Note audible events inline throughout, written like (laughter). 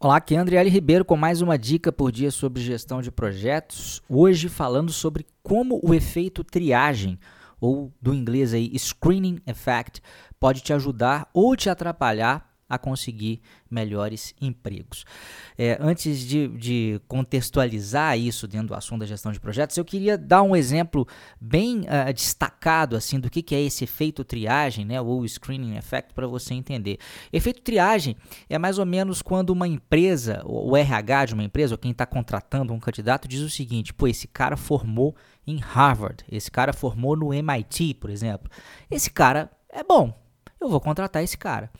Olá, aqui é André L. Ribeiro com mais uma dica por dia sobre gestão de projetos. Hoje falando sobre como o efeito triagem, ou do inglês aí screening effect, pode te ajudar ou te atrapalhar a conseguir melhores empregos. É, antes de, de, contextualizar isso dentro do assunto da gestão de projetos, eu queria dar um exemplo bem uh, destacado assim do que, que é esse efeito triagem, né, ou screening effect, para você entender. Efeito triagem é mais ou menos quando uma empresa, o RH de uma empresa, ou quem está contratando um candidato, diz o seguinte: pô, esse cara formou em Harvard, esse cara formou no MIT, por exemplo. Esse cara é bom, eu vou contratar esse cara.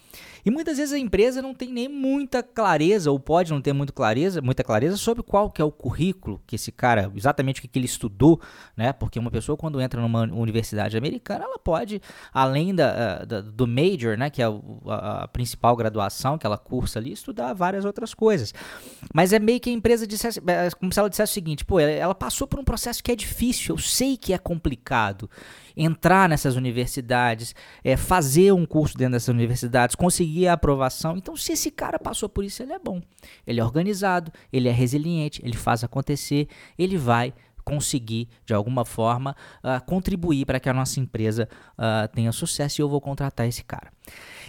E muitas vezes a empresa não tem nem muita clareza, ou pode não ter muito clareza, muita clareza sobre qual que é o currículo que esse cara, exatamente o que, que ele estudou, né? Porque uma pessoa quando entra numa universidade americana, ela pode, além da, da do major, né, que é a, a, principal graduação que ela cursa ali, estudar várias outras coisas. Mas é meio que a empresa dissesse, é como se ela dissesse o seguinte, pô, ela passou por um processo que é difícil, eu sei que é complicado entrar nessas universidades, é, fazer um curso dentro dessas universidades, conseguir a aprovação. Então, se esse cara passou por isso, ele é bom. Ele é organizado, ele é resiliente, ele faz acontecer, ele vai conseguir, de alguma forma, uh, contribuir para que a nossa empresa uh, tenha sucesso e eu vou contratar esse cara.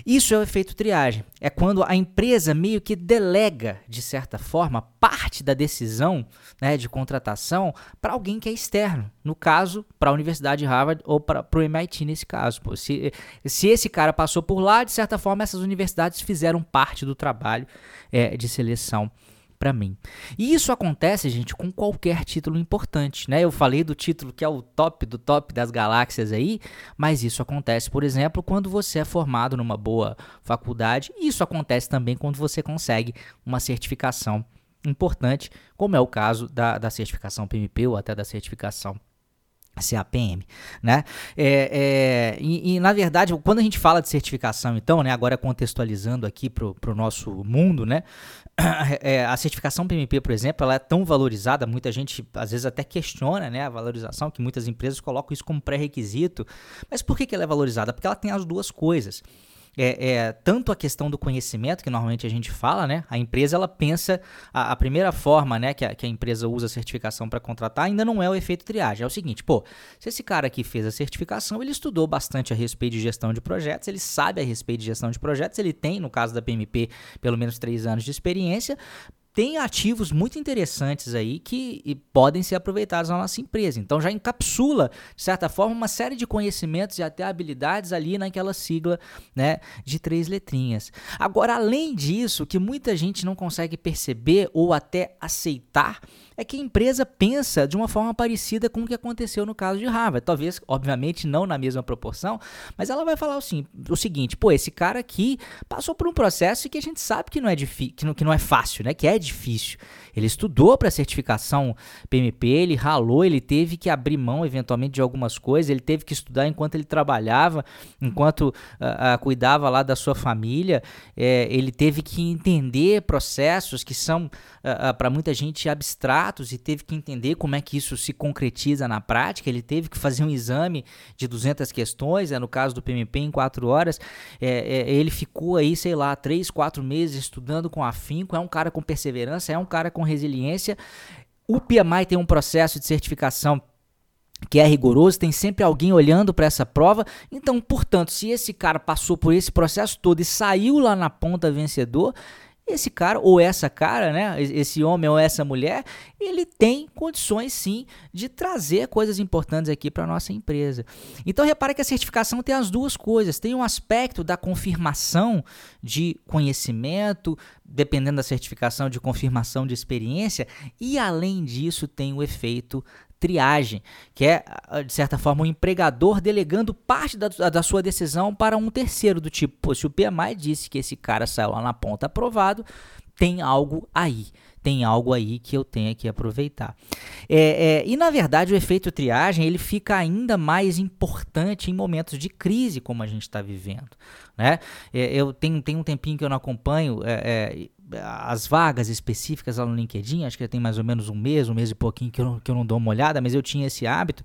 Isso é o efeito triagem. É quando a empresa meio que delega, de certa forma, parte da decisão né, de contratação para alguém que é externo. No caso, para a Universidade de Harvard ou para o MIT, nesse caso. Pô. Se, se esse cara passou por lá, de certa forma, essas universidades fizeram parte do trabalho é, de seleção para mim. E isso acontece, gente, com qualquer título importante, né? Eu falei do título que é o top do top das galáxias aí, mas isso acontece, por exemplo, quando você é formado numa boa faculdade, e isso acontece também quando você consegue uma certificação importante, como é o caso da, da certificação PMP ou até da certificação CAPM, né? É, é, e, e, na verdade, quando a gente fala de certificação, então, né, agora contextualizando aqui para o nosso mundo, né, (clears throat) é, a certificação PMP, por exemplo, ela é tão valorizada, muita gente às vezes até questiona, né, a valorização, que muitas empresas colocam isso como pré-requisito, mas por que, que ela é valorizada? Porque ela tem as duas coisas é, é, tanto a questão do conhecimento, que normalmente a gente fala, né? A empresa ela pensa, a, a primeira forma né, que, a, que a empresa usa a certificação para contratar ainda não é o efeito triagem. É o seguinte, pô, se esse cara aqui fez a certificação, ele estudou bastante a respeito de gestão de projetos, ele sabe a respeito de gestão de projetos, ele tem, no caso da PMP, pelo menos três anos de experiência, tem ativos muito interessantes aí que podem ser aproveitados na nossa empresa. Então já encapsula, de certa forma, uma série de conhecimentos e até habilidades ali naquela sigla né, de três letrinhas. Agora, além disso, que muita gente não consegue perceber ou até aceitar é que a empresa pensa de uma forma parecida com o que aconteceu no caso de Harvard. Talvez, obviamente, não na mesma proporção, mas ela vai falar assim, o seguinte: pô, esse cara aqui passou por um processo que a gente sabe que não é, que não, que não é fácil, né? Que é difícil. Ele estudou para a certificação PMP, ele ralou, ele teve que abrir mão eventualmente de algumas coisas, ele teve que estudar enquanto ele trabalhava, enquanto uh, uh, cuidava lá da sua família, é, ele teve que entender processos que são, uh, ah, para muita gente, abstratos e teve que entender como é que isso se concretiza na prática. Ele teve que fazer um exame de 200 questões, é, no caso do PMP, em 4 horas. É, é, ele ficou aí, sei lá, 3, 4 meses estudando com afinco, é um cara com perseverança, é um cara com resiliência. O PMI tem um processo de certificação que é rigoroso, tem sempre alguém olhando para essa prova. Então, portanto, se esse cara passou por esse processo todo e saiu lá na ponta vencedor, esse cara ou essa cara, né, esse homem ou essa mulher, ele tem condições sim de trazer coisas importantes aqui para nossa empresa. Então repare que a certificação tem as duas coisas, tem um aspecto da confirmação de conhecimento, dependendo da certificação de confirmação de experiência, e além disso tem o efeito triagem, que é, ah, de certa forma, um empregador delegando parte da, da sua decisão para um terceiro, do tipo, pô, se o PMI disse que esse cara saiu lá na ponta aprovado, tem algo aí. Tem algo aí que eu tenho que aproveitar. É, é, e na verdade o efeito triagem ele fica ainda mais importante em momentos de crise como a gente está vivendo. Né? É, eu tenho, tenho um tempinho que eu não acompanho é, é, as vagas específicas lá no LinkedIn, acho que já tem mais ou menos um mês, um mês e pouquinho que eu, que eu não dou uma olhada, mas eu tinha esse hábito.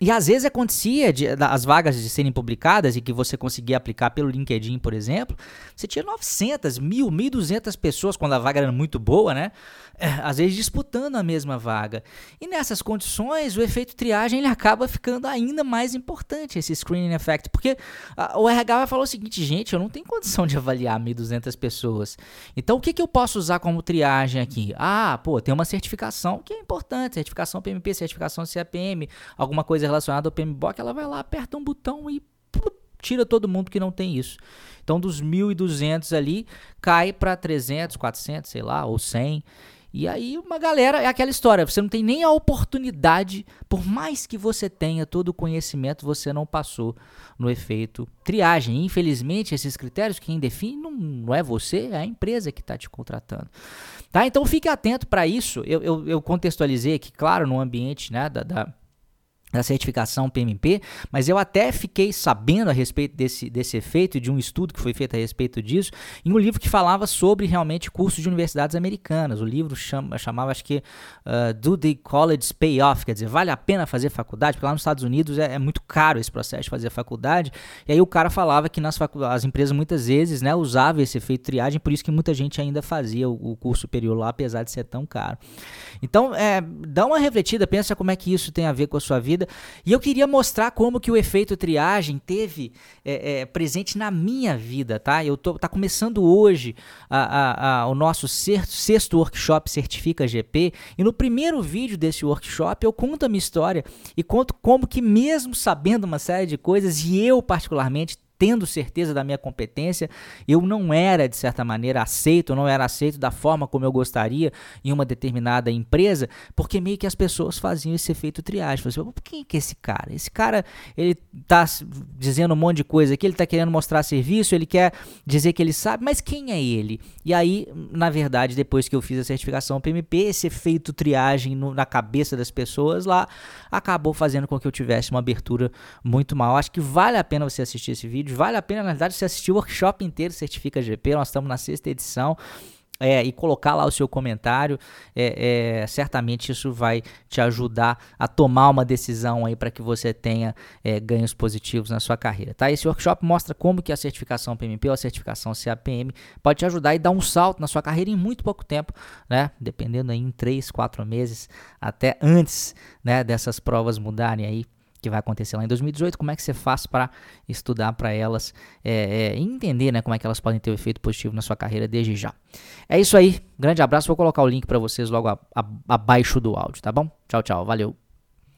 E às vezes acontecia de, as vagas de serem publicadas e que você conseguia aplicar pelo LinkedIn, por exemplo, você tinha 900, 1000, 1200 pessoas quando a vaga era muito boa, né? É, às vezes disputando a mesma vaga. E nessas condições, o efeito triagem ele acaba ficando ainda mais importante, esse screening effect, porque a, o RH vai falar o seguinte, gente, eu não tenho condição de avaliar 1.200 pessoas. Então, o que, que eu posso usar como triagem aqui? Ah, pô, tem uma certificação que é importante, certificação PMP, certificação CAPM, alguma coisa relacionada ao PMBOK, ela vai lá, aperta um botão e tira todo mundo que não tem isso. Então, dos 1.200 ali, cai para 300, 400, sei lá, ou 100. E aí uma galera, é aquela história, você não tem nem a oportunidade, por mais que você tenha todo o conhecimento, você não passou no efeito triagem. Infelizmente, esses critérios, quem define não, não é você, é a empresa que está te contratando. Tá? Então fique atento para isso. Eu, eu, eu, contextualizei aqui, claro, no ambiente né, da, da da certificação PMP, mas eu até fiquei sabendo a respeito desse, desse efeito e de um estudo que foi feito a respeito disso em um livro que falava sobre realmente cursos de universidades americanas. O livro chama, chamava, acho que, uh, Do the College Pay Off, quer dizer, vale a pena fazer faculdade? Porque lá nos Estados Unidos é, é muito caro esse processo de fazer faculdade. E aí o cara falava que nas as empresas muitas vezes né, usavam esse efeito triagem, por isso que muita gente ainda fazia o, o curso superior lá, apesar de ser tão caro. Então, é, dá uma refletida, pensa como é que isso tem a ver com a sua vida. E eu queria mostrar como que o efeito triagem teve é, é, presente na minha vida, tá? Eu tô tá começando hoje a, a, a, o nosso sexto, sexto workshop Certifica GP e no primeiro vídeo desse workshop eu conto a minha história e conto como que mesmo sabendo uma série de coisas e eu particularmente tendo certeza da minha competência, eu não era, de certa maneira, aceito, não era aceito da forma como eu gostaria em uma determinada empresa, porque meio que as pessoas faziam esse efeito triagem. Falavam assim, quem que é esse cara? Esse cara, ele tá dizendo um monte de coisa aqui, ele tá querendo mostrar serviço, ele quer dizer que ele sabe, mas quem é ele? E aí, na verdade, depois que eu fiz a certificação PMP, esse efeito triagem no, na cabeça das pessoas lá, acabou fazendo com que eu tivesse uma abertura muito mal. Acho que vale a pena você assistir esse vídeo Vale a pena, na verdade, você assistir o workshop inteiro Certifica GP. Nós estamos na sexta edição. É, e colocar lá o seu comentário, é, é, certamente isso vai te ajudar a tomar uma decisão aí para que você tenha é, ganhos positivos na sua carreira. Tá? Esse workshop mostra como que a certificação PMP ou a certificação CAPM pode te ajudar e dar um salto na sua carreira em muito pouco tempo, né? dependendo aí em 3, 4 meses, até antes né, dessas provas mudarem aí que vai acontecer lá em 2018, como é que você faz para estudar para elas é, é, entender né, como é que elas podem ter um efeito positivo na sua carreira desde já. É isso aí, grande abraço, vou colocar o link para vocês logo a, a, abaixo do áudio, tá bom? Tchau, tchau, valeu!